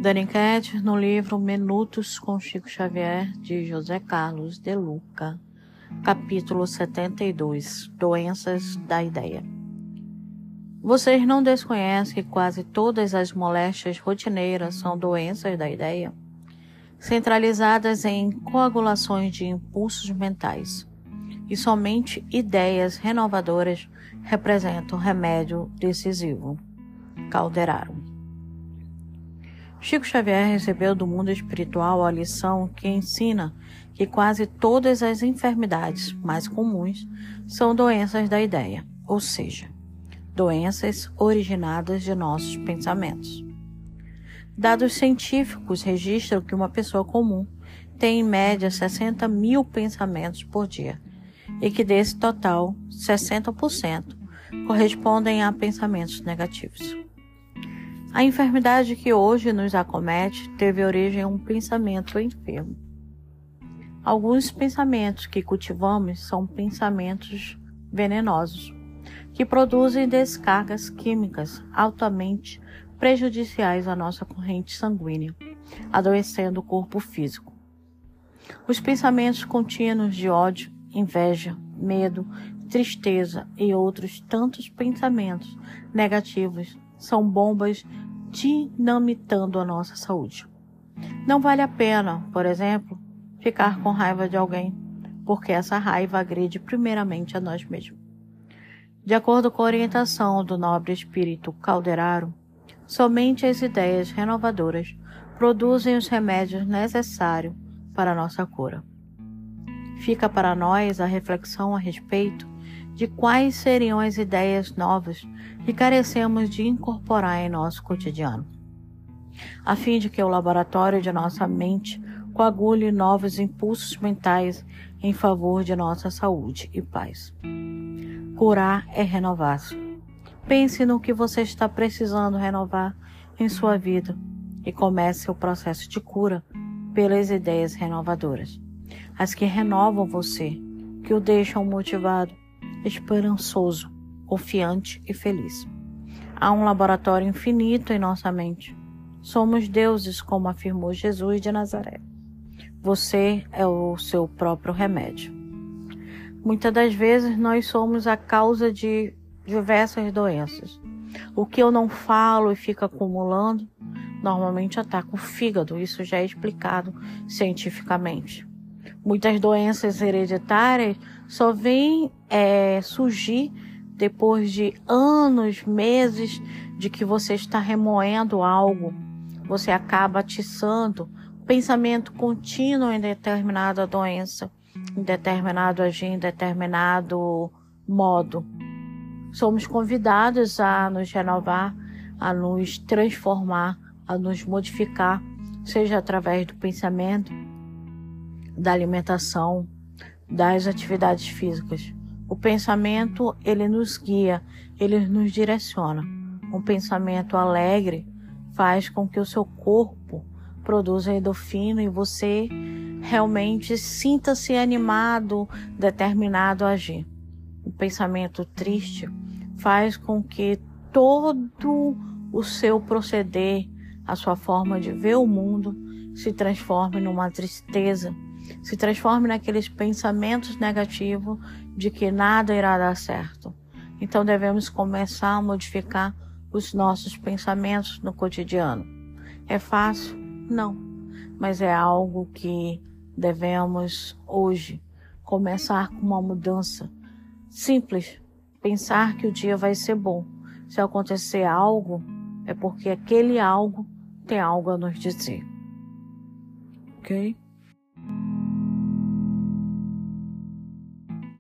Dani Cat, no livro Minutos com Chico Xavier, de José Carlos de Luca, capítulo 72 Doenças da Ideia. Vocês não desconhecem que quase todas as moléstias rotineiras são doenças da ideia, centralizadas em coagulações de impulsos mentais, e somente ideias renovadoras representam remédio decisivo. Calderaro. Chico Xavier recebeu do mundo espiritual a lição que ensina que quase todas as enfermidades mais comuns são doenças da ideia, ou seja, doenças originadas de nossos pensamentos. Dados científicos registram que uma pessoa comum tem em média 60 mil pensamentos por dia e que desse total, 60% correspondem a pensamentos negativos. A enfermidade que hoje nos acomete teve origem em um pensamento enfermo. Alguns pensamentos que cultivamos são pensamentos venenosos que produzem descargas químicas altamente prejudiciais à nossa corrente sanguínea, adoecendo o corpo físico. Os pensamentos contínuos de ódio, inveja, medo, tristeza e outros tantos pensamentos negativos são bombas dinamitando a nossa saúde. Não vale a pena, por exemplo, ficar com raiva de alguém, porque essa raiva agride primeiramente a nós mesmos. De acordo com a orientação do nobre espírito Calderaro, somente as ideias renovadoras produzem os remédios necessários para a nossa cura. Fica para nós a reflexão a respeito de quais seriam as ideias novas que carecemos de incorporar em nosso cotidiano, a fim de que o laboratório de nossa mente coagule novos impulsos mentais em favor de nossa saúde e paz. Curar é renovar-se. Pense no que você está precisando renovar em sua vida e comece o processo de cura pelas ideias renovadoras, as que renovam você, que o deixam motivado, esperançoso, confiante e feliz. Há um laboratório infinito em nossa mente. Somos deuses, como afirmou Jesus de Nazaré. Você é o seu próprio remédio. Muitas das vezes nós somos a causa de diversas doenças. O que eu não falo e fica acumulando, normalmente ataca o fígado. Isso já é explicado cientificamente. Muitas doenças hereditárias só vêm é, surgir depois de anos, meses de que você está remoendo algo. Você acaba atiçando pensamento contínuo em determinada doença em determinado agir, em determinado modo. Somos convidados a nos renovar, a nos transformar, a nos modificar, seja através do pensamento, da alimentação, das atividades físicas. O pensamento, ele nos guia, ele nos direciona. Um pensamento alegre faz com que o seu corpo produza endorfina e você realmente sinta-se animado, determinado a agir. O pensamento triste faz com que todo o seu proceder, a sua forma de ver o mundo, se transforme numa tristeza, se transforme naqueles pensamentos negativos de que nada irá dar certo. Então devemos começar a modificar os nossos pensamentos no cotidiano. É fácil? Não, mas é algo que devemos hoje começar com uma mudança simples, pensar que o dia vai ser bom. Se acontecer algo, é porque aquele algo tem algo a nos dizer. Ok?